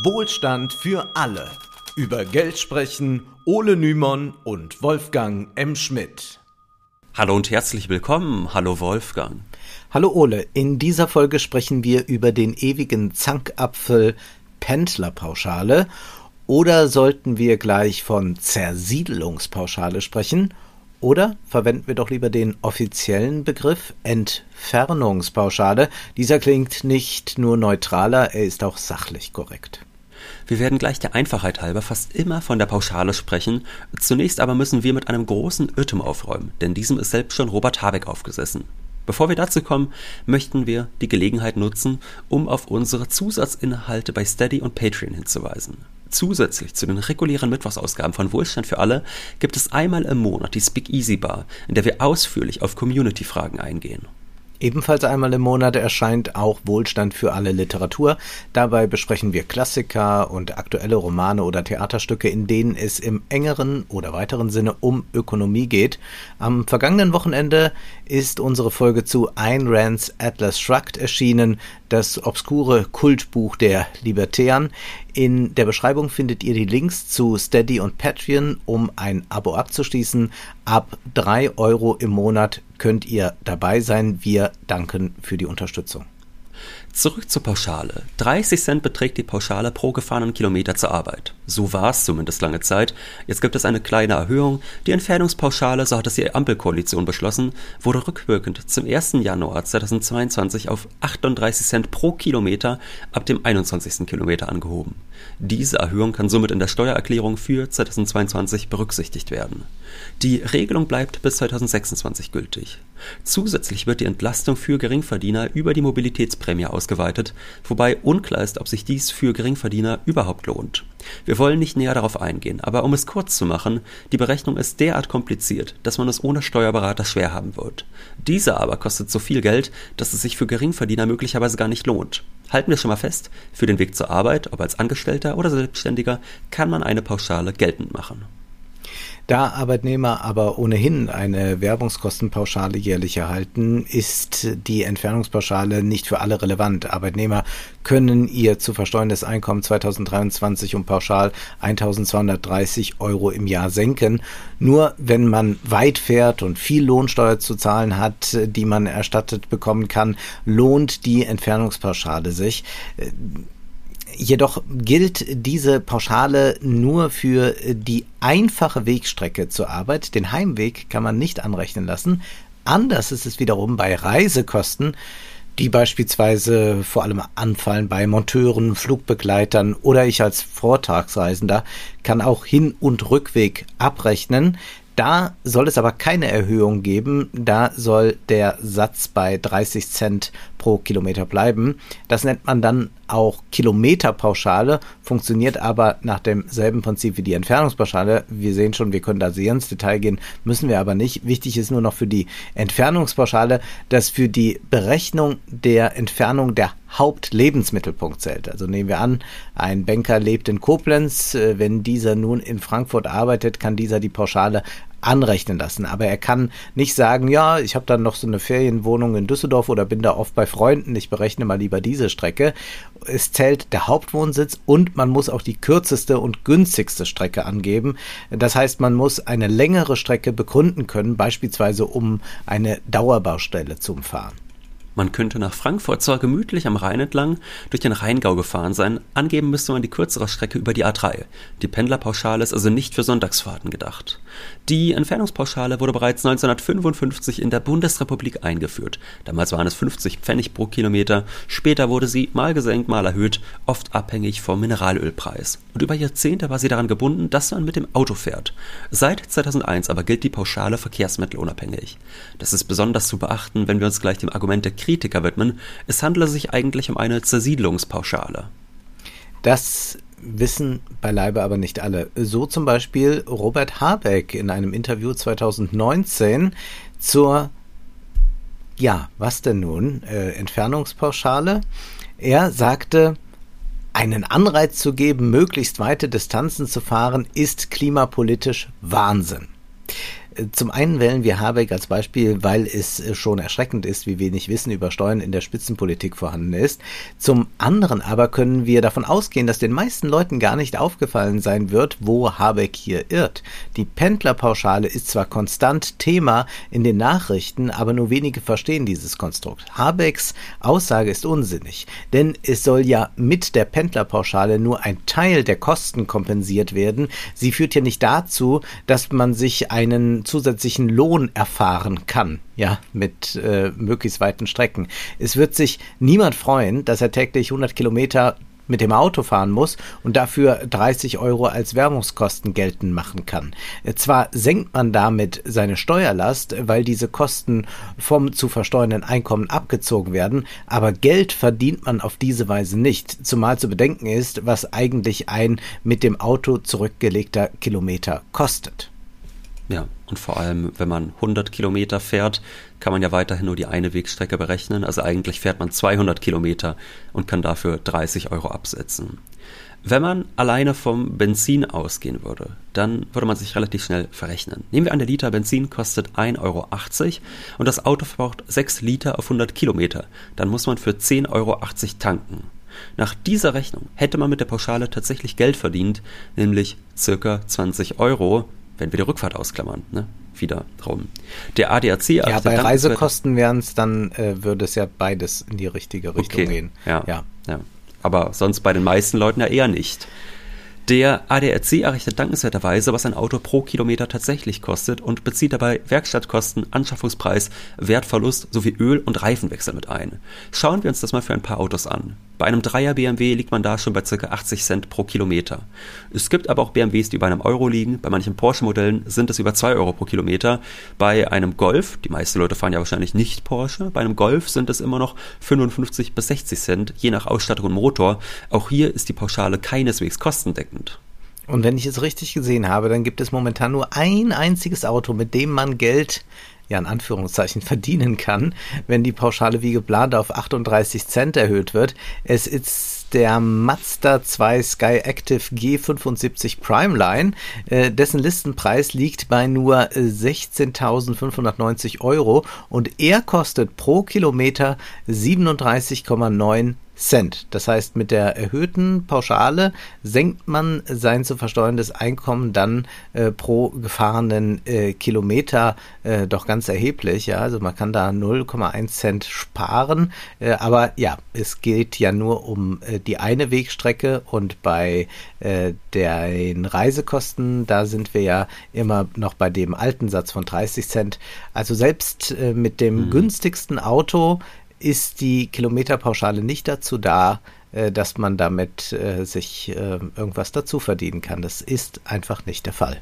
Wohlstand für alle. Über Geld sprechen Ole Nymon und Wolfgang M. Schmidt. Hallo und herzlich willkommen. Hallo Wolfgang. Hallo Ole. In dieser Folge sprechen wir über den ewigen Zankapfel Pendlerpauschale. Oder sollten wir gleich von Zersiedelungspauschale sprechen? Oder verwenden wir doch lieber den offiziellen Begriff Entfernungspauschale. Dieser klingt nicht nur neutraler, er ist auch sachlich korrekt. Wir werden gleich der Einfachheit halber fast immer von der Pauschale sprechen. Zunächst aber müssen wir mit einem großen Irrtum aufräumen, denn diesem ist selbst schon Robert Habeck aufgesessen. Bevor wir dazu kommen, möchten wir die Gelegenheit nutzen, um auf unsere Zusatzinhalte bei Steady und Patreon hinzuweisen. Zusätzlich zu den regulären Mittwochsausgaben von Wohlstand für alle gibt es einmal im Monat die Speak Easy Bar, in der wir ausführlich auf Community-Fragen eingehen. Ebenfalls einmal im Monat erscheint auch Wohlstand für alle Literatur. Dabei besprechen wir Klassiker und aktuelle Romane oder Theaterstücke, in denen es im engeren oder weiteren Sinne um Ökonomie geht. Am vergangenen Wochenende ist unsere Folge zu Ayn Rands Atlas Shrugged erschienen, das obskure Kultbuch der Libertären. In der Beschreibung findet ihr die Links zu Steady und Patreon, um ein Abo abzuschließen. Ab drei Euro im Monat könnt ihr dabei sein. Wir danken für die Unterstützung. Zurück zur Pauschale. 30 Cent beträgt die Pauschale pro gefahrenen Kilometer zur Arbeit. So war es zumindest lange Zeit. Jetzt gibt es eine kleine Erhöhung. Die Entfernungspauschale, so hat es die Ampelkoalition beschlossen, wurde rückwirkend zum 1. Januar 2022 auf 38 Cent pro Kilometer ab dem 21. Kilometer angehoben. Diese Erhöhung kann somit in der Steuererklärung für 2022 berücksichtigt werden. Die Regelung bleibt bis 2026 gültig. Zusätzlich wird die Entlastung für Geringverdiener über die Mobilitätsprämie ausgeweitet, wobei unklar ist, ob sich dies für Geringverdiener überhaupt lohnt. Wir wollen nicht näher darauf eingehen, aber um es kurz zu machen, die Berechnung ist derart kompliziert, dass man es ohne Steuerberater schwer haben wird. Dieser aber kostet so viel Geld, dass es sich für Geringverdiener möglicherweise gar nicht lohnt. Halten wir schon mal fest, für den Weg zur Arbeit, ob als Angestellter oder Selbstständiger, kann man eine Pauschale geltend machen. Da Arbeitnehmer aber ohnehin eine Werbungskostenpauschale jährlich erhalten, ist die Entfernungspauschale nicht für alle relevant. Arbeitnehmer können ihr zu versteuerndes Einkommen 2023 um pauschal 1230 Euro im Jahr senken. Nur wenn man weit fährt und viel Lohnsteuer zu zahlen hat, die man erstattet bekommen kann, lohnt die Entfernungspauschale sich. Jedoch gilt diese Pauschale nur für die einfache Wegstrecke zur Arbeit. Den Heimweg kann man nicht anrechnen lassen. Anders ist es wiederum bei Reisekosten, die beispielsweise vor allem anfallen bei Monteuren, Flugbegleitern oder ich als Vortagsreisender kann auch Hin- und Rückweg abrechnen. Da soll es aber keine Erhöhung geben. Da soll der Satz bei 30 Cent pro Kilometer bleiben. Das nennt man dann auch Kilometerpauschale, funktioniert aber nach demselben Prinzip wie die Entfernungspauschale. Wir sehen schon, wir können da sehr ins Detail gehen, müssen wir aber nicht. Wichtig ist nur noch für die Entfernungspauschale, dass für die Berechnung der Entfernung der Hauptlebensmittelpunkt zählt. Also nehmen wir an, ein Banker lebt in Koblenz. Wenn dieser nun in Frankfurt arbeitet, kann dieser die Pauschale anrechnen lassen. Aber er kann nicht sagen, ja, ich habe dann noch so eine Ferienwohnung in Düsseldorf oder bin da oft bei Freunden, ich berechne mal lieber diese Strecke. Es zählt der Hauptwohnsitz und man muss auch die kürzeste und günstigste Strecke angeben. Das heißt, man muss eine längere Strecke begründen können, beispielsweise um eine Dauerbaustelle zu umfahren. Man könnte nach Frankfurt zwar gemütlich am Rhein entlang durch den Rheingau gefahren sein, angeben müsste man die kürzere Strecke über die A3. Die Pendlerpauschale ist also nicht für Sonntagsfahrten gedacht. Die Entfernungspauschale wurde bereits 1955 in der Bundesrepublik eingeführt. Damals waren es 50 Pfennig pro Kilometer, später wurde sie mal gesenkt, mal erhöht, oft abhängig vom Mineralölpreis. Und über Jahrzehnte war sie daran gebunden, dass man mit dem Auto fährt. Seit 2001 aber gilt die Pauschale verkehrsmittelunabhängig. Das ist besonders zu beachten, wenn wir uns gleich dem Argument der Kritiker widmen, es handele sich eigentlich um eine Zersiedlungspauschale. Das wissen beileibe aber nicht alle. So zum Beispiel Robert Habeck in einem Interview 2019 zur, ja, was denn nun, äh, Entfernungspauschale. Er sagte, einen Anreiz zu geben, möglichst weite Distanzen zu fahren, ist klimapolitisch Wahnsinn. Zum einen wählen wir Habeck als Beispiel, weil es äh, schon erschreckend ist, wie wenig Wissen über Steuern in der Spitzenpolitik vorhanden ist. Zum anderen aber können wir davon ausgehen, dass den meisten Leuten gar nicht aufgefallen sein wird, wo Habeck hier irrt. Die Pendlerpauschale ist zwar konstant Thema in den Nachrichten, aber nur wenige verstehen dieses Konstrukt. Habecks Aussage ist unsinnig, denn es soll ja mit der Pendlerpauschale nur ein Teil der Kosten kompensiert werden. Sie führt ja nicht dazu, dass man sich einen zusätzlichen Lohn erfahren kann, ja, mit äh, möglichst weiten Strecken. Es wird sich niemand freuen, dass er täglich 100 Kilometer mit dem Auto fahren muss und dafür 30 Euro als Werbungskosten geltend machen kann. Zwar senkt man damit seine Steuerlast, weil diese Kosten vom zu versteuernden Einkommen abgezogen werden, aber Geld verdient man auf diese Weise nicht, zumal zu bedenken ist, was eigentlich ein mit dem Auto zurückgelegter Kilometer kostet. Ja, und vor allem, wenn man 100 Kilometer fährt, kann man ja weiterhin nur die eine Wegstrecke berechnen. Also eigentlich fährt man 200 Kilometer und kann dafür 30 Euro absetzen. Wenn man alleine vom Benzin ausgehen würde, dann würde man sich relativ schnell verrechnen. Nehmen wir an, der Liter Benzin kostet 1,80 Euro und das Auto verbraucht 6 Liter auf 100 Kilometer. Dann muss man für 10,80 Euro tanken. Nach dieser Rechnung hätte man mit der Pauschale tatsächlich Geld verdient, nämlich circa 20 Euro, wenn wir die Rückfahrt ausklammern, ne? wieder rum. Der ADAC. Ja, bei Reisekosten wären es dann, äh, würde es ja beides in die richtige Richtung okay. gehen. Ja, ja. ja. Aber sonst bei den meisten Leuten ja eher nicht. Der ADAC errechnet dankenswerterweise, was ein Auto pro Kilometer tatsächlich kostet und bezieht dabei Werkstattkosten, Anschaffungspreis, Wertverlust sowie Öl- und Reifenwechsel mit ein. Schauen wir uns das mal für ein paar Autos an. Bei einem Dreier BMW liegt man da schon bei ca. 80 Cent pro Kilometer. Es gibt aber auch BMWs, die über einem Euro liegen. Bei manchen Porsche-Modellen sind es über 2 Euro pro Kilometer. Bei einem Golf, die meisten Leute fahren ja wahrscheinlich nicht Porsche, bei einem Golf sind es immer noch 55 bis 60 Cent, je nach Ausstattung und Motor. Auch hier ist die Pauschale keineswegs kostendeckend. Und wenn ich es richtig gesehen habe, dann gibt es momentan nur ein einziges Auto, mit dem man Geld ja in Anführungszeichen verdienen kann, wenn die Pauschale wie geplant auf 38 Cent erhöht wird. Es ist der Mazda 2 Sky Active G75 Primeline. Äh, dessen Listenpreis liegt bei nur 16.590 Euro und er kostet pro Kilometer 37,9 Cent. Das heißt, mit der erhöhten Pauschale senkt man sein zu versteuerndes Einkommen dann äh, pro gefahrenen äh, Kilometer äh, doch ganz erheblich. Ja, also man kann da 0,1 Cent sparen. Äh, aber ja, es geht ja nur um äh, die eine Wegstrecke und bei äh, den Reisekosten, da sind wir ja immer noch bei dem alten Satz von 30 Cent. Also selbst mit dem mhm. günstigsten Auto ist die Kilometerpauschale nicht dazu da, äh, dass man damit äh, sich äh, irgendwas dazu verdienen kann. Das ist einfach nicht der Fall.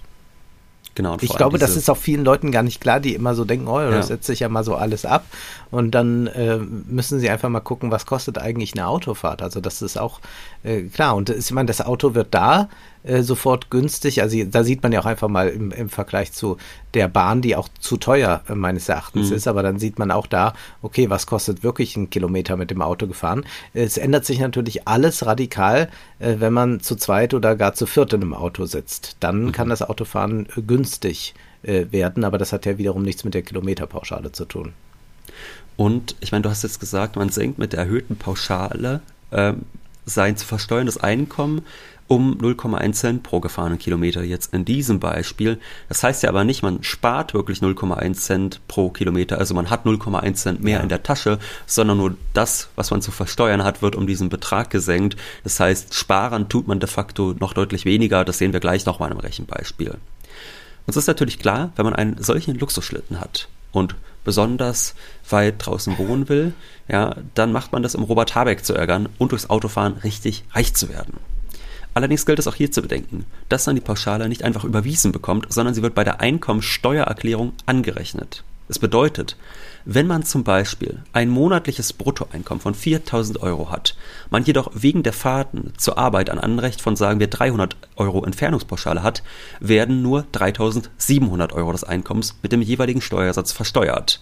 Genau. ich glaube, das ist auch vielen Leuten gar nicht klar, die immer so denken, oh, das ja. setzt sich ja mal so alles ab. Und dann äh, müssen sie einfach mal gucken, was kostet eigentlich eine Autofahrt. Also das ist auch äh, klar. Und ich meine, das Auto wird da äh, sofort günstig. Also da sieht man ja auch einfach mal im, im Vergleich zu der Bahn, die auch zu teuer äh, meines Erachtens mhm. ist. Aber dann sieht man auch da, okay, was kostet wirklich ein Kilometer mit dem Auto gefahren. Es ändert sich natürlich alles radikal, äh, wenn man zu zweit oder gar zu viert in einem Auto sitzt. Dann mhm. kann das Autofahren günstig werden, aber das hat ja wiederum nichts mit der Kilometerpauschale zu tun. Und ich meine, du hast jetzt gesagt, man senkt mit der erhöhten Pauschale ähm, sein zu versteuerndes Einkommen um 0,1 Cent pro gefahrenen Kilometer jetzt in diesem Beispiel. Das heißt ja aber nicht, man spart wirklich 0,1 Cent pro Kilometer, also man hat 0,1 Cent mehr ja. in der Tasche, sondern nur das, was man zu versteuern hat, wird um diesen Betrag gesenkt. Das heißt, sparen tut man de facto noch deutlich weniger, das sehen wir gleich nochmal im Rechenbeispiel. Uns ist natürlich klar, wenn man einen solchen Luxusschlitten hat und besonders weit draußen wohnen will, ja, dann macht man das, um Robert Habeck zu ärgern und durchs Autofahren richtig reich zu werden. Allerdings gilt es auch hier zu bedenken, dass man die Pauschale nicht einfach überwiesen bekommt, sondern sie wird bei der Einkommensteuererklärung angerechnet. Das bedeutet, wenn man zum Beispiel ein monatliches Bruttoeinkommen von 4000 Euro hat, man jedoch wegen der Fahrten zur Arbeit ein Anrecht von sagen wir 300 Euro Entfernungspauschale hat, werden nur 3700 Euro des Einkommens mit dem jeweiligen Steuersatz versteuert.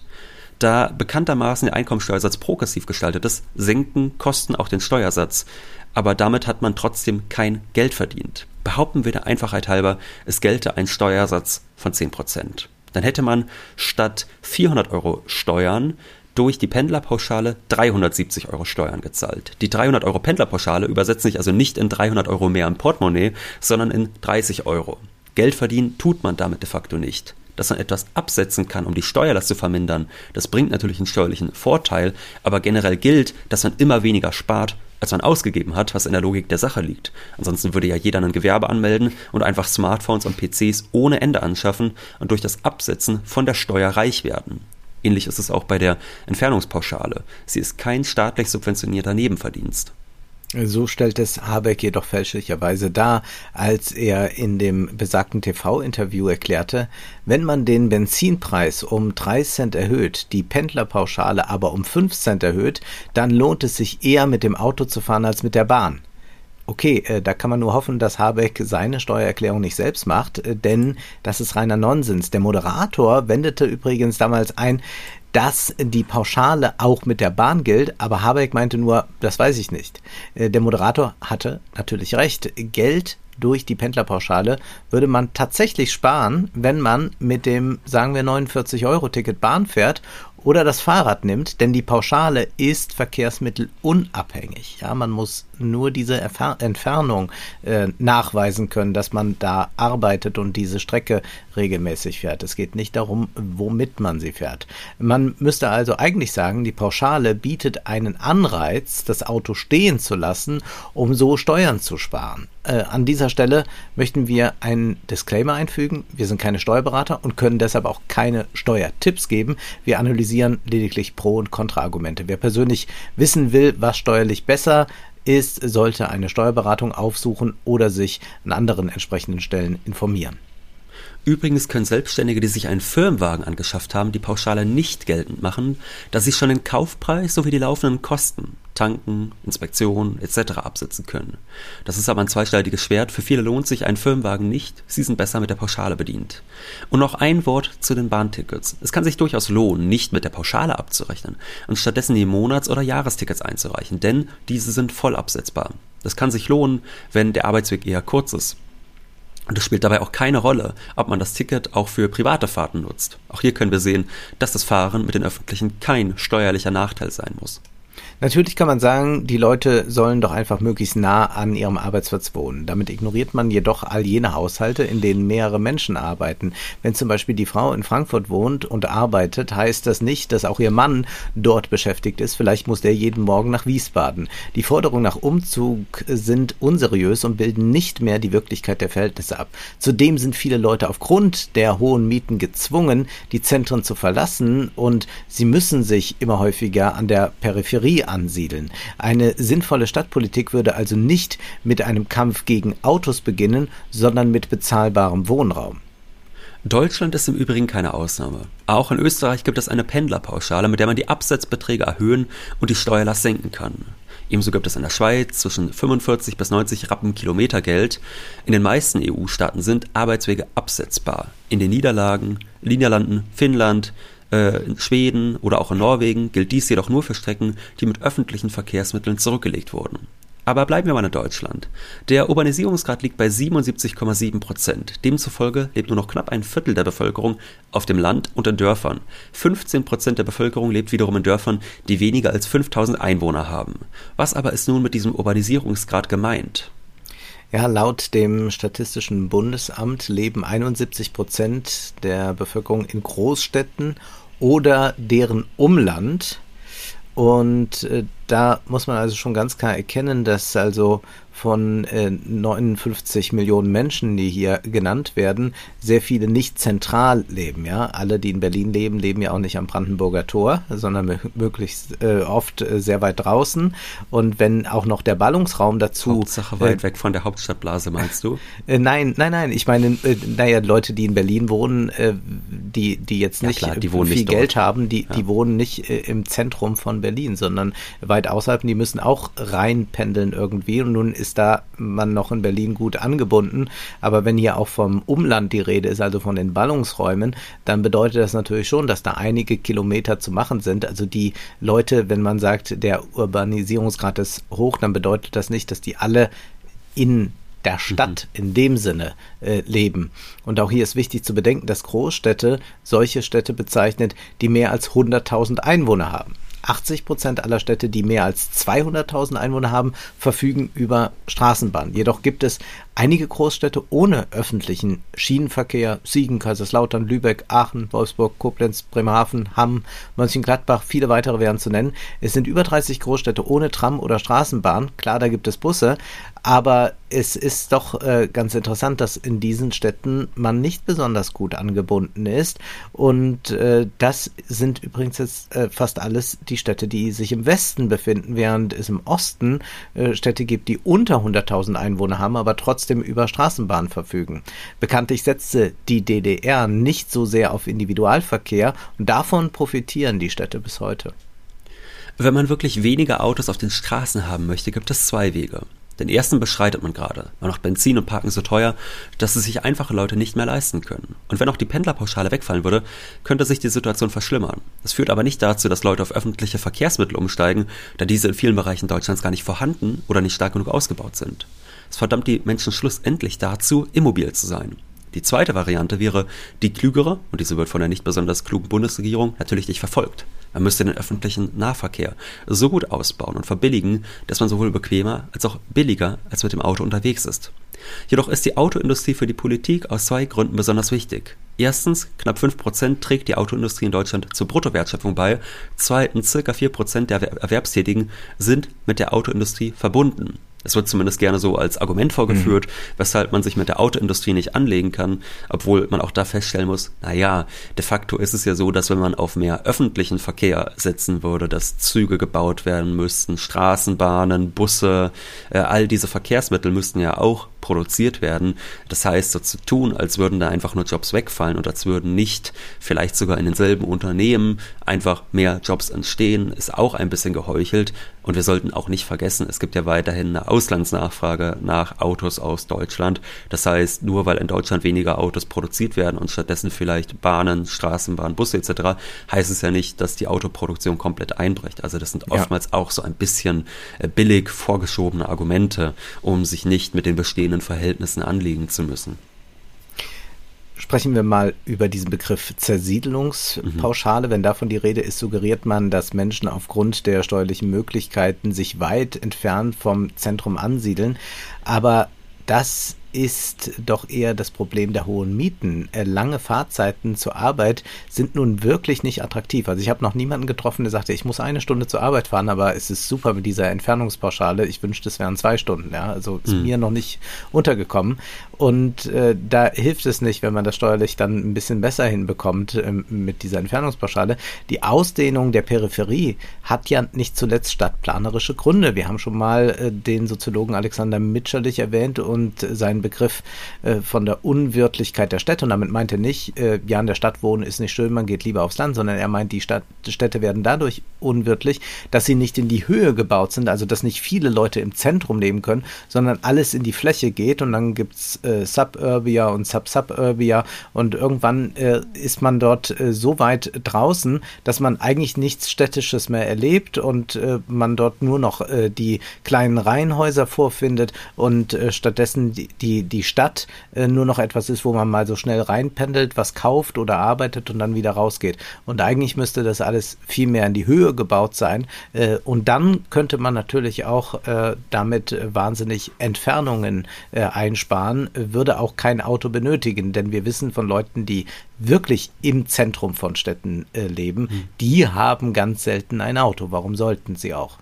Da bekanntermaßen der Einkommensteuersatz progressiv gestaltet ist, senken Kosten auch den Steuersatz aber damit hat man trotzdem kein Geld verdient. Behaupten wir der Einfachheit halber, es gelte ein Steuersatz von 10%. Dann hätte man statt 400 Euro Steuern durch die Pendlerpauschale 370 Euro Steuern gezahlt. Die 300 Euro Pendlerpauschale übersetzt sich also nicht in 300 Euro mehr im Portemonnaie, sondern in 30 Euro. Geld verdienen tut man damit de facto nicht. Dass man etwas absetzen kann, um die Steuerlast zu vermindern, das bringt natürlich einen steuerlichen Vorteil, aber generell gilt, dass man immer weniger spart, als man ausgegeben hat, was in der Logik der Sache liegt. Ansonsten würde ja jeder ein Gewerbe anmelden und einfach Smartphones und PCs ohne Ende anschaffen und durch das Absetzen von der Steuer reich werden. Ähnlich ist es auch bei der Entfernungspauschale. Sie ist kein staatlich subventionierter Nebenverdienst. So stellt es Habeck jedoch fälschlicherweise dar, als er in dem besagten TV-Interview erklärte, wenn man den Benzinpreis um drei Cent erhöht, die Pendlerpauschale aber um fünf Cent erhöht, dann lohnt es sich eher mit dem Auto zu fahren als mit der Bahn. Okay, äh, da kann man nur hoffen, dass Habeck seine Steuererklärung nicht selbst macht, äh, denn das ist reiner Nonsens. Der Moderator wendete übrigens damals ein, dass die Pauschale auch mit der Bahn gilt, aber Habeck meinte nur, das weiß ich nicht. Äh, der Moderator hatte natürlich recht. Geld durch die Pendlerpauschale würde man tatsächlich sparen, wenn man mit dem, sagen wir, 49-Euro-Ticket Bahn fährt oder das Fahrrad nimmt, denn die Pauschale ist verkehrsmittelunabhängig. Ja, man muss nur diese Erfer Entfernung äh, nachweisen können, dass man da arbeitet und diese Strecke regelmäßig fährt. Es geht nicht darum, womit man sie fährt. Man müsste also eigentlich sagen, die Pauschale bietet einen Anreiz, das Auto stehen zu lassen, um so Steuern zu sparen. Äh, an dieser Stelle möchten wir einen Disclaimer einfügen. Wir sind keine Steuerberater und können deshalb auch keine Steuertipps geben. Wir analysieren lediglich Pro- und Kontraargumente. Wer persönlich wissen will, was steuerlich besser ist, sollte eine Steuerberatung aufsuchen oder sich an anderen entsprechenden Stellen informieren. Übrigens können Selbstständige, die sich einen Firmenwagen angeschafft haben, die Pauschale nicht geltend machen, da sie schon den Kaufpreis sowie die laufenden Kosten, Tanken, Inspektion etc. absetzen können. Das ist aber ein zweischneidiges Schwert. Für viele lohnt sich ein Firmenwagen nicht. Sie sind besser mit der Pauschale bedient. Und noch ein Wort zu den Bahntickets. Es kann sich durchaus lohnen, nicht mit der Pauschale abzurechnen und stattdessen die Monats- oder Jahrestickets einzureichen, denn diese sind voll absetzbar. Das kann sich lohnen, wenn der Arbeitsweg eher kurz ist und es spielt dabei auch keine Rolle, ob man das Ticket auch für private Fahrten nutzt. Auch hier können wir sehen, dass das Fahren mit den öffentlichen kein steuerlicher Nachteil sein muss. Natürlich kann man sagen, die Leute sollen doch einfach möglichst nah an ihrem Arbeitsplatz wohnen. Damit ignoriert man jedoch all jene Haushalte, in denen mehrere Menschen arbeiten. Wenn zum Beispiel die Frau in Frankfurt wohnt und arbeitet, heißt das nicht, dass auch ihr Mann dort beschäftigt ist. Vielleicht muss der jeden Morgen nach Wiesbaden. Die Forderungen nach Umzug sind unseriös und bilden nicht mehr die Wirklichkeit der Verhältnisse ab. Zudem sind viele Leute aufgrund der hohen Mieten gezwungen, die Zentren zu verlassen und sie müssen sich immer häufiger an der Peripherie ansiedeln. Eine sinnvolle Stadtpolitik würde also nicht mit einem Kampf gegen Autos beginnen, sondern mit bezahlbarem Wohnraum. Deutschland ist im Übrigen keine Ausnahme. Auch in Österreich gibt es eine Pendlerpauschale, mit der man die Absetzbeträge erhöhen und die Steuerlast senken kann. Ebenso gibt es in der Schweiz zwischen 45 bis 90 Rappen Kilometergeld. In den meisten EU-Staaten sind Arbeitswege absetzbar. In den Niederlagen, Niederlanden, Finnland, äh, in Schweden oder auch in Norwegen gilt dies jedoch nur für Strecken, die mit öffentlichen Verkehrsmitteln zurückgelegt wurden. Aber bleiben wir mal in Deutschland. Der Urbanisierungsgrad liegt bei 77,7 Prozent. Demzufolge lebt nur noch knapp ein Viertel der Bevölkerung auf dem Land und in Dörfern. 15 Prozent der Bevölkerung lebt wiederum in Dörfern, die weniger als 5000 Einwohner haben. Was aber ist nun mit diesem Urbanisierungsgrad gemeint? Ja, laut dem Statistischen Bundesamt leben 71 Prozent der Bevölkerung in Großstädten oder deren Umland. Und äh, da muss man also schon ganz klar erkennen, dass also von äh, 59 Millionen Menschen, die hier genannt werden, sehr viele nicht zentral leben. Ja, alle, die in Berlin leben, leben ja auch nicht am Brandenburger Tor, sondern möglichst äh, oft äh, sehr weit draußen. Und wenn auch noch der Ballungsraum dazu Hauptsache weit äh, weg von der Hauptstadtblase, meinst du? Äh, nein, nein, nein. Ich meine, äh, naja, Leute, die in Berlin wohnen, die die jetzt nicht ja, klar, die viel nicht Geld haben, die ja. die wohnen nicht im Zentrum von Berlin, sondern weit außerhalb. Die müssen auch reinpendeln irgendwie. Und nun ist da man noch in Berlin gut angebunden. Aber wenn hier auch vom Umland die Rede ist, also von den Ballungsräumen, dann bedeutet das natürlich schon, dass da einige Kilometer zu machen sind. Also die Leute, wenn man sagt, der Urbanisierungsgrad ist hoch, dann bedeutet das nicht, dass die alle in der Stadt mhm. in dem Sinne äh, leben. Und auch hier ist wichtig zu bedenken, dass Großstädte solche Städte bezeichnet, die mehr als 100.000 Einwohner haben. 80 Prozent aller Städte, die mehr als 200.000 Einwohner haben, verfügen über Straßenbahnen. Jedoch gibt es einige Großstädte ohne öffentlichen Schienenverkehr. Siegen, Kaiserslautern, Lübeck, Aachen, Wolfsburg, Koblenz, Bremerhaven, Hamm, Mönchengladbach, viele weitere wären zu nennen. Es sind über 30 Großstädte ohne Tram oder Straßenbahn. Klar, da gibt es Busse, aber es ist doch äh, ganz interessant, dass in diesen Städten man nicht besonders gut angebunden ist. Und äh, das sind übrigens jetzt äh, fast alles die Städte, die sich im Westen befinden, während es im Osten äh, Städte gibt, die unter 100.000 Einwohner haben, aber trotzdem über Straßenbahnen verfügen. Bekanntlich setzte die DDR nicht so sehr auf Individualverkehr und davon profitieren die Städte bis heute. Wenn man wirklich weniger Autos auf den Straßen haben möchte, gibt es zwei Wege. Den ersten beschreitet man gerade. Man macht Benzin und Parken so teuer, dass es sich einfache Leute nicht mehr leisten können. Und wenn auch die Pendlerpauschale wegfallen würde, könnte sich die Situation verschlimmern. Das führt aber nicht dazu, dass Leute auf öffentliche Verkehrsmittel umsteigen, da diese in vielen Bereichen Deutschlands gar nicht vorhanden oder nicht stark genug ausgebaut sind. Es verdammt die Menschen schlussendlich dazu, immobil zu sein. Die zweite Variante wäre die klügere, und diese wird von der nicht besonders klugen Bundesregierung natürlich nicht verfolgt. Man müsste den öffentlichen Nahverkehr so gut ausbauen und verbilligen, dass man sowohl bequemer als auch billiger als mit dem Auto unterwegs ist. Jedoch ist die Autoindustrie für die Politik aus zwei Gründen besonders wichtig. Erstens, knapp 5% trägt die Autoindustrie in Deutschland zur Bruttowertschöpfung bei. Zweitens, circa 4% der Erwerbstätigen sind mit der Autoindustrie verbunden. Es wird zumindest gerne so als Argument vorgeführt, mhm. weshalb man sich mit der Autoindustrie nicht anlegen kann, obwohl man auch da feststellen muss, naja, de facto ist es ja so, dass wenn man auf mehr öffentlichen Verkehr setzen würde, dass Züge gebaut werden müssten, Straßenbahnen, Busse, äh, all diese Verkehrsmittel müssten ja auch produziert werden. Das heißt, so zu tun, als würden da einfach nur Jobs wegfallen und als würden nicht vielleicht sogar in denselben Unternehmen einfach mehr Jobs entstehen, ist auch ein bisschen geheuchelt. Und wir sollten auch nicht vergessen, es gibt ja weiterhin eine Auslandsnachfrage nach Autos aus Deutschland. Das heißt, nur weil in Deutschland weniger Autos produziert werden und stattdessen vielleicht Bahnen, Straßenbahnen, Busse etc., heißt es ja nicht, dass die Autoproduktion komplett einbricht. Also das sind oftmals ja. auch so ein bisschen äh, billig vorgeschobene Argumente, um sich nicht mit den bestehenden Verhältnissen anlegen zu müssen. Sprechen wir mal über diesen Begriff Zersiedelungspauschale. Mhm. Wenn davon die Rede ist, suggeriert man, dass Menschen aufgrund der steuerlichen Möglichkeiten sich weit entfernt vom Zentrum ansiedeln. Aber das ist doch eher das Problem der hohen Mieten. Äh, lange Fahrzeiten zur Arbeit sind nun wirklich nicht attraktiv. Also ich habe noch niemanden getroffen, der sagte, ich muss eine Stunde zur Arbeit fahren, aber es ist super mit dieser Entfernungspauschale. Ich wünschte, es wären zwei Stunden. Ja, also ist mhm. mir noch nicht untergekommen. Und äh, da hilft es nicht, wenn man das steuerlich dann ein bisschen besser hinbekommt äh, mit dieser Entfernungspauschale. Die Ausdehnung der Peripherie hat ja nicht zuletzt stadtplanerische Gründe. Wir haben schon mal äh, den Soziologen Alexander Mitscherlich erwähnt und seinen Begriff äh, von der Unwirtlichkeit der Städte. Und damit meint er nicht, äh, ja, in der Stadt wohnen ist nicht schön, man geht lieber aufs Land, sondern er meint, die, Stadt, Städte werden dadurch unwirtlich, dass sie nicht in die Höhe gebaut sind, also dass nicht viele Leute im Zentrum leben können, sondern alles in die Fläche geht und dann gibt's äh, äh, Suburbia und Sub-Suburbia und irgendwann äh, ist man dort äh, so weit draußen, dass man eigentlich nichts Städtisches mehr erlebt und äh, man dort nur noch äh, die kleinen Reihenhäuser vorfindet und stattdessen die, die, die Stadt nur noch etwas ist, wo man mal so schnell reinpendelt, was kauft oder arbeitet und dann wieder rausgeht. Und eigentlich müsste das alles viel mehr in die Höhe gebaut sein. Und dann könnte man natürlich auch damit wahnsinnig Entfernungen einsparen, würde auch kein Auto benötigen, denn wir wissen von Leuten, die wirklich im Zentrum von Städten äh, leben, mhm. die haben ganz selten ein Auto. Warum sollten sie auch?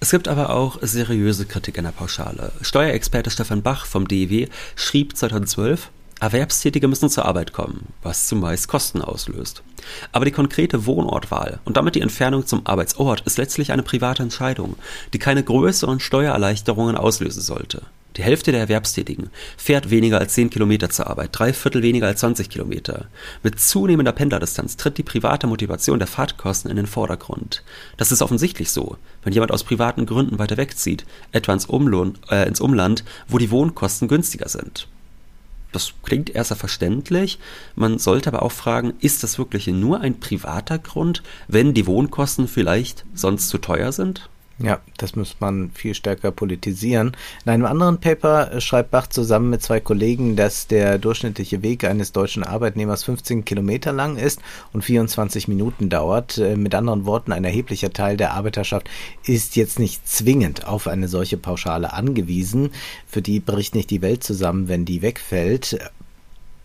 Es gibt aber auch seriöse Kritik an der Pauschale. Steuerexperte Stefan Bach vom DEW schrieb 2012, Erwerbstätige müssen zur Arbeit kommen, was zumeist Kosten auslöst. Aber die konkrete Wohnortwahl und damit die Entfernung zum Arbeitsort ist letztlich eine private Entscheidung, die keine größeren Steuererleichterungen auslösen sollte. Die Hälfte der Erwerbstätigen fährt weniger als 10 Kilometer zur Arbeit, drei Viertel weniger als 20 Kilometer. Mit zunehmender Pendlerdistanz tritt die private Motivation der Fahrtkosten in den Vordergrund. Das ist offensichtlich so, wenn jemand aus privaten Gründen weiter wegzieht, etwa ins, Umlohn, äh, ins Umland, wo die Wohnkosten günstiger sind. Das klingt erst verständlich. Man sollte aber auch fragen, ist das wirklich nur ein privater Grund, wenn die Wohnkosten vielleicht sonst zu teuer sind? Ja, das muss man viel stärker politisieren. In einem anderen Paper schreibt Bach zusammen mit zwei Kollegen, dass der durchschnittliche Weg eines deutschen Arbeitnehmers 15 Kilometer lang ist und 24 Minuten dauert. Äh, mit anderen Worten, ein erheblicher Teil der Arbeiterschaft ist jetzt nicht zwingend auf eine solche Pauschale angewiesen. Für die bricht nicht die Welt zusammen, wenn die wegfällt.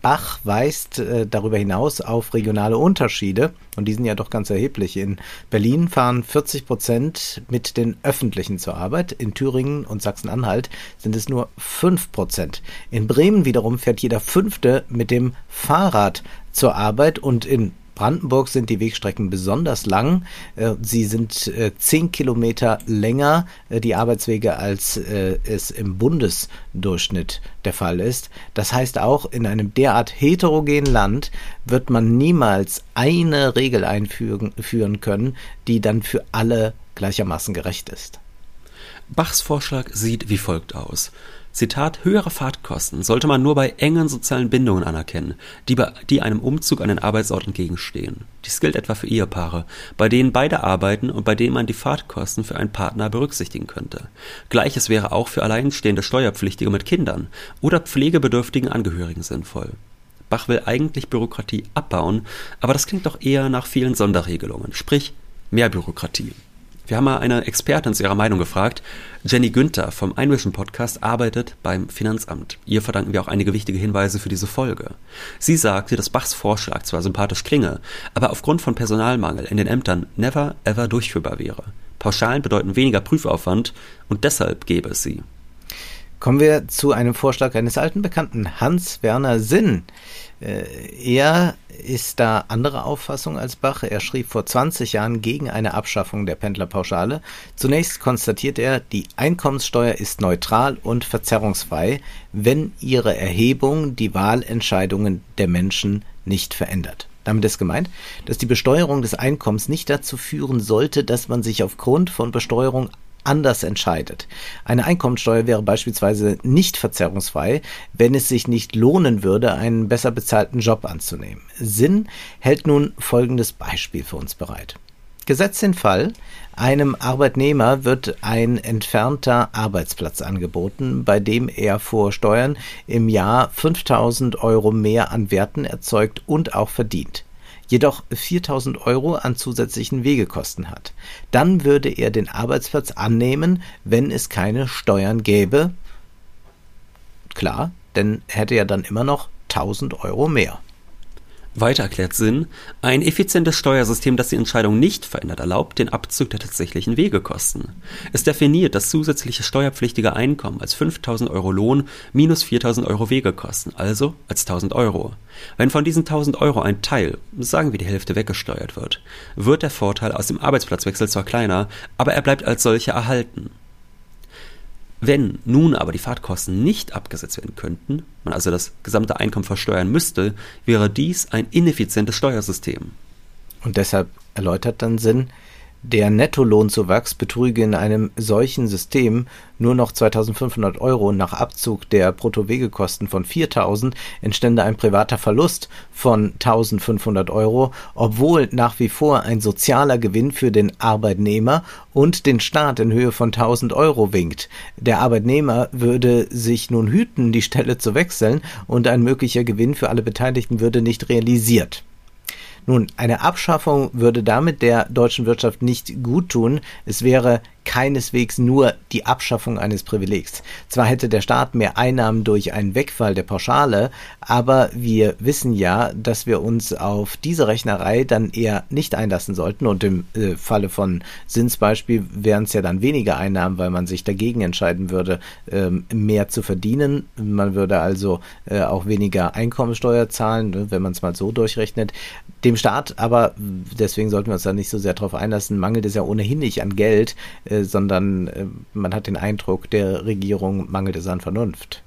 Bach weist äh, darüber hinaus auf regionale Unterschiede und die sind ja doch ganz erheblich. In Berlin fahren 40 Prozent mit den Öffentlichen zur Arbeit, in Thüringen und Sachsen-Anhalt sind es nur 5 Prozent. In Bremen wiederum fährt jeder Fünfte mit dem Fahrrad zur Arbeit und in Brandenburg sind die Wegstrecken besonders lang. Äh, sie sind äh, zehn Kilometer länger, äh, die Arbeitswege, als es im Bundesdurchschnitt der Fall ist. Das heißt auch, in einem derart heterogenen Land wird man niemals eine Regel einführen können, die dann für alle gleichermaßen gerecht ist. Bachs Vorschlag sieht wie folgt aus. Zitat, höhere Fahrtkosten sollte man nur bei engen sozialen Bindungen anerkennen, die, bei, die einem Umzug an den Arbeitsort entgegenstehen. Dies gilt etwa für Ehepaare, bei denen beide arbeiten und bei denen man die Fahrtkosten für einen Partner berücksichtigen könnte. Gleiches wäre auch für alleinstehende Steuerpflichtige mit Kindern oder pflegebedürftigen Angehörigen sinnvoll. Bach will eigentlich Bürokratie abbauen, aber das klingt doch eher nach vielen Sonderregelungen, sprich mehr Bürokratie. Wir haben mal eine Expertin zu ihrer Meinung gefragt. Jenny Günther vom Einmischen Podcast arbeitet beim Finanzamt. Ihr verdanken wir auch einige wichtige Hinweise für diese Folge. Sie sagte, dass Bachs Vorschlag zwar sympathisch klinge, aber aufgrund von Personalmangel in den Ämtern never ever durchführbar wäre. Pauschalen bedeuten weniger Prüfaufwand und deshalb gäbe es sie. Kommen wir zu einem Vorschlag eines alten Bekannten, Hans-Werner Sinn. Äh, er ist da anderer Auffassung als Bach. Er schrieb vor 20 Jahren gegen eine Abschaffung der Pendlerpauschale. Zunächst konstatiert er, die Einkommenssteuer ist neutral und verzerrungsfrei, wenn ihre Erhebung die Wahlentscheidungen der Menschen nicht verändert. Damit ist gemeint, dass die Besteuerung des Einkommens nicht dazu führen sollte, dass man sich aufgrund von Besteuerung anders entscheidet. Eine Einkommensteuer wäre beispielsweise nicht verzerrungsfrei, wenn es sich nicht lohnen würde, einen besser bezahlten Job anzunehmen. Sinn hält nun folgendes Beispiel für uns bereit. Gesetzt den Fall, einem Arbeitnehmer wird ein entfernter Arbeitsplatz angeboten, bei dem er vor Steuern im Jahr 5000 Euro mehr an Werten erzeugt und auch verdient jedoch 4000 Euro an zusätzlichen Wegekosten hat. Dann würde er den Arbeitsplatz annehmen, wenn es keine Steuern gäbe. Klar, denn hätte er dann immer noch 1000 Euro mehr. Weiter erklärt Sinn, ein effizientes Steuersystem, das die Entscheidung nicht verändert, erlaubt den Abzug der tatsächlichen Wegekosten. Es definiert das zusätzliche steuerpflichtige Einkommen als 5000 Euro Lohn minus 4000 Euro Wegekosten, also als 1000 Euro. Wenn von diesen 1000 Euro ein Teil, sagen wir die Hälfte, weggesteuert wird, wird der Vorteil aus dem Arbeitsplatzwechsel zwar kleiner, aber er bleibt als solcher erhalten. Wenn nun aber die Fahrtkosten nicht abgesetzt werden könnten, man also das gesamte Einkommen versteuern müsste, wäre dies ein ineffizientes Steuersystem. Und deshalb erläutert dann Sinn, der Nettolohnzuwachs betrüge in einem solchen System nur noch 2500 Euro. Nach Abzug der Bruttowegekosten von 4000 entstände ein privater Verlust von 1500 Euro, obwohl nach wie vor ein sozialer Gewinn für den Arbeitnehmer und den Staat in Höhe von 1000 Euro winkt. Der Arbeitnehmer würde sich nun hüten, die Stelle zu wechseln und ein möglicher Gewinn für alle Beteiligten würde nicht realisiert. Nun, eine Abschaffung würde damit der deutschen Wirtschaft nicht gut tun. Es wäre keineswegs nur die Abschaffung eines Privilegs. Zwar hätte der Staat mehr Einnahmen durch einen Wegfall der Pauschale, aber wir wissen ja, dass wir uns auf diese Rechnerei dann eher nicht einlassen sollten und im äh, Falle von Sinsbeispiel wären es ja dann weniger Einnahmen, weil man sich dagegen entscheiden würde, ähm, mehr zu verdienen. Man würde also äh, auch weniger Einkommensteuer zahlen, ne, wenn man es mal so durchrechnet. Dem Staat aber, deswegen sollten wir uns da nicht so sehr darauf einlassen, mangelt es ja ohnehin nicht an Geld, äh, sondern äh, man hat den Eindruck, der Regierung mangelt es an Vernunft.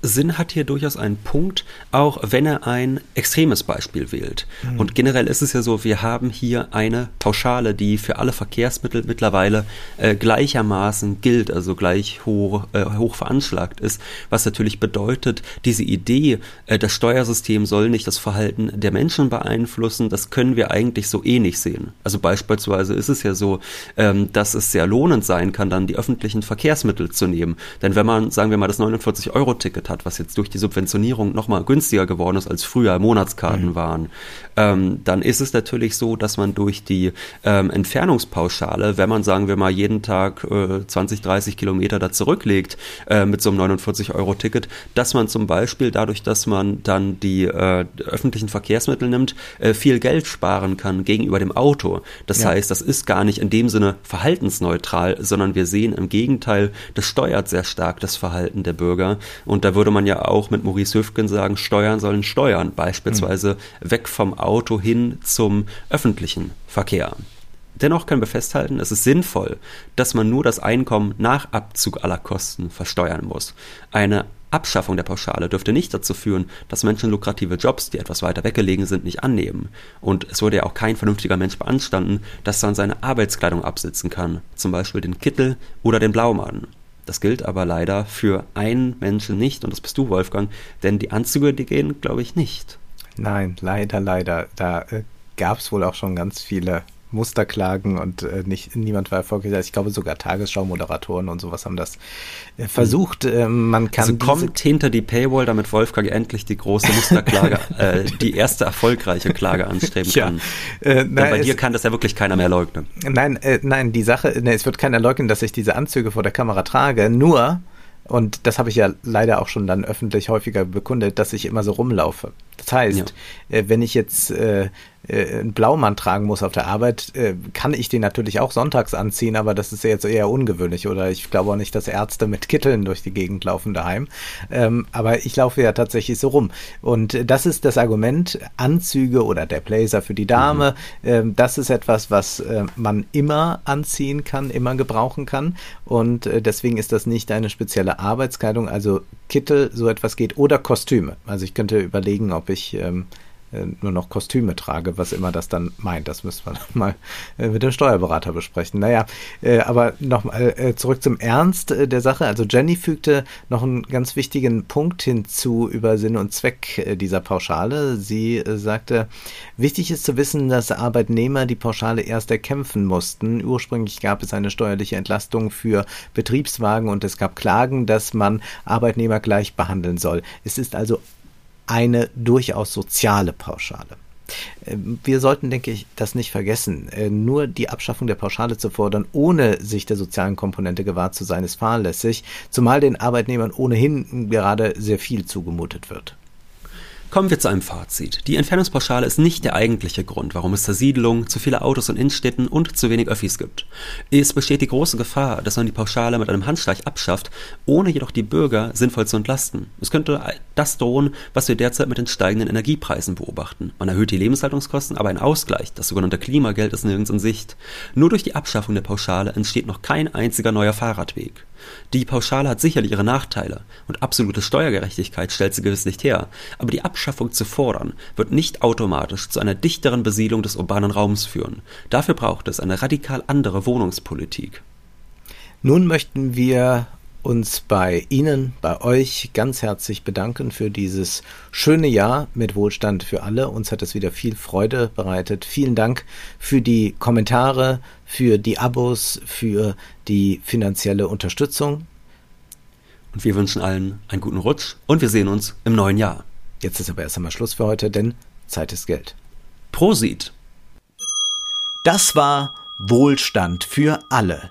Sinn hat hier durchaus einen Punkt, auch wenn er ein extremes Beispiel wählt. Mhm. Und generell ist es ja so, wir haben hier eine Pauschale, die für alle Verkehrsmittel mittlerweile äh, gleichermaßen gilt, also gleich hoch, äh, hoch veranschlagt ist, was natürlich bedeutet, diese Idee, äh, das Steuersystem soll nicht das Verhalten der Menschen beeinflussen, das können wir eigentlich so eh nicht sehen. Also beispielsweise ist es ja so, ähm, dass es sehr lohnend sein kann, dann die öffentlichen Verkehrsmittel zu nehmen. Denn wenn man, sagen wir mal, das 49-Euro-Ticket hat, was jetzt durch die Subventionierung nochmal günstiger geworden ist, als früher Monatskarten mhm. waren, ähm, dann ist es natürlich so, dass man durch die ähm, Entfernungspauschale, wenn man, sagen wir mal, jeden Tag äh, 20, 30 Kilometer da zurücklegt äh, mit so einem 49-Euro-Ticket, dass man zum Beispiel dadurch, dass man dann die äh, öffentlichen Verkehrsmittel nimmt, äh, viel Geld sparen kann gegenüber dem Auto. Das ja. heißt, das ist gar nicht in dem Sinne verhaltensneutral, sondern wir sehen im Gegenteil, das steuert sehr stark das Verhalten der Bürger. Und da würde man ja auch mit Maurice Höfgen sagen, Steuern sollen steuern, beispielsweise mhm. weg vom Auto hin zum öffentlichen Verkehr. Dennoch können wir festhalten, es ist sinnvoll, dass man nur das Einkommen nach Abzug aller Kosten versteuern muss. Eine Abschaffung der Pauschale dürfte nicht dazu führen, dass Menschen lukrative Jobs, die etwas weiter weggelegen sind, nicht annehmen. Und es würde ja auch kein vernünftiger Mensch beanstanden, dass er seine Arbeitskleidung absitzen kann, zum Beispiel den Kittel oder den Blaumann. Das gilt aber leider für einen Menschen nicht, und das bist du, Wolfgang, denn die Anzüge, die gehen, glaube ich, nicht. Nein, leider, leider. Da äh, gab es wohl auch schon ganz viele Musterklagen und äh, nicht, niemand war erfolgreich. Ich glaube, sogar Tagesschau-Moderatoren und sowas haben das äh, versucht. Äh, man kann also kommt hinter die Paywall, damit Wolfgang endlich die große Musterklage, äh, die erste erfolgreiche Klage anstreben ja. kann. Äh, nein, bei dir kann das ja wirklich keiner mehr leugnen. Nein, äh, nein, die Sache, ne, es wird keiner leugnen, dass ich diese Anzüge vor der Kamera trage. Nur und das habe ich ja leider auch schon dann öffentlich häufiger bekundet, dass ich immer so rumlaufe. Das heißt, ja. äh, wenn ich jetzt äh, äh, einen Blaumann tragen muss auf der Arbeit, äh, kann ich den natürlich auch sonntags anziehen, aber das ist jetzt eher ungewöhnlich. Oder ich glaube auch nicht, dass Ärzte mit Kitteln durch die Gegend laufen daheim. Ähm, aber ich laufe ja tatsächlich so rum. Und das ist das Argument, Anzüge oder der Blazer für die Dame, mhm. ähm, das ist etwas, was man immer anziehen kann, immer gebrauchen kann. Und deswegen ist das nicht eine spezielle Arbeitskleidung, also Kittel, so etwas geht, oder Kostüme. Also ich könnte überlegen, ob ich ähm, äh, nur noch Kostüme trage, was immer das dann meint. Das müssen wir mal äh, mit dem Steuerberater besprechen. Naja, äh, aber nochmal zurück zum Ernst der Sache. Also Jenny fügte noch einen ganz wichtigen Punkt hinzu über Sinn und Zweck dieser Pauschale. Sie sagte, wichtig ist zu wissen, dass Arbeitnehmer die Pauschale erst erkämpfen mussten. Ursprünglich gab es eine steuerliche Entlastung für Betriebswagen und es gab Klagen, dass man Arbeitnehmer gleich behandeln soll. Es ist also eine durchaus soziale Pauschale. Ähm, wir sollten, denke ich, das nicht vergessen. Äh, nur die Abschaffung der Pauschale zu fordern, ohne sich der sozialen Komponente gewahrt zu sein, ist fahrlässig, zumal den Arbeitnehmern ohnehin gerade sehr viel zugemutet wird. Kommen wir zu einem Fazit. Die Entfernungspauschale ist nicht der eigentliche Grund, warum es Zersiedlung, zu viele Autos in Innenstädten und zu wenig Öffis gibt. Es besteht die große Gefahr, dass man die Pauschale mit einem Handstreich abschafft, ohne jedoch die Bürger sinnvoll zu entlasten. Es könnte das drohen, was wir derzeit mit den steigenden Energiepreisen beobachten. Man erhöht die Lebenshaltungskosten, aber ein Ausgleich, das sogenannte Klimageld, ist nirgends in Sicht. Nur durch die Abschaffung der Pauschale entsteht noch kein einziger neuer Fahrradweg. Die Pauschale hat sicherlich ihre Nachteile und absolute Steuergerechtigkeit stellt sie gewiss nicht her, aber die Abschaffung zu fordern, wird nicht automatisch zu einer dichteren Besiedlung des urbanen Raums führen. Dafür braucht es eine radikal andere Wohnungspolitik. Nun möchten wir uns bei Ihnen, bei euch ganz herzlich bedanken für dieses schöne Jahr mit Wohlstand für alle. Uns hat es wieder viel Freude bereitet. Vielen Dank für die Kommentare, für die Abos, für die finanzielle Unterstützung. Und wir wünschen allen einen guten Rutsch und wir sehen uns im neuen Jahr. Jetzt ist aber erst einmal Schluss für heute, denn Zeit ist Geld. Prosit! Das war Wohlstand für alle.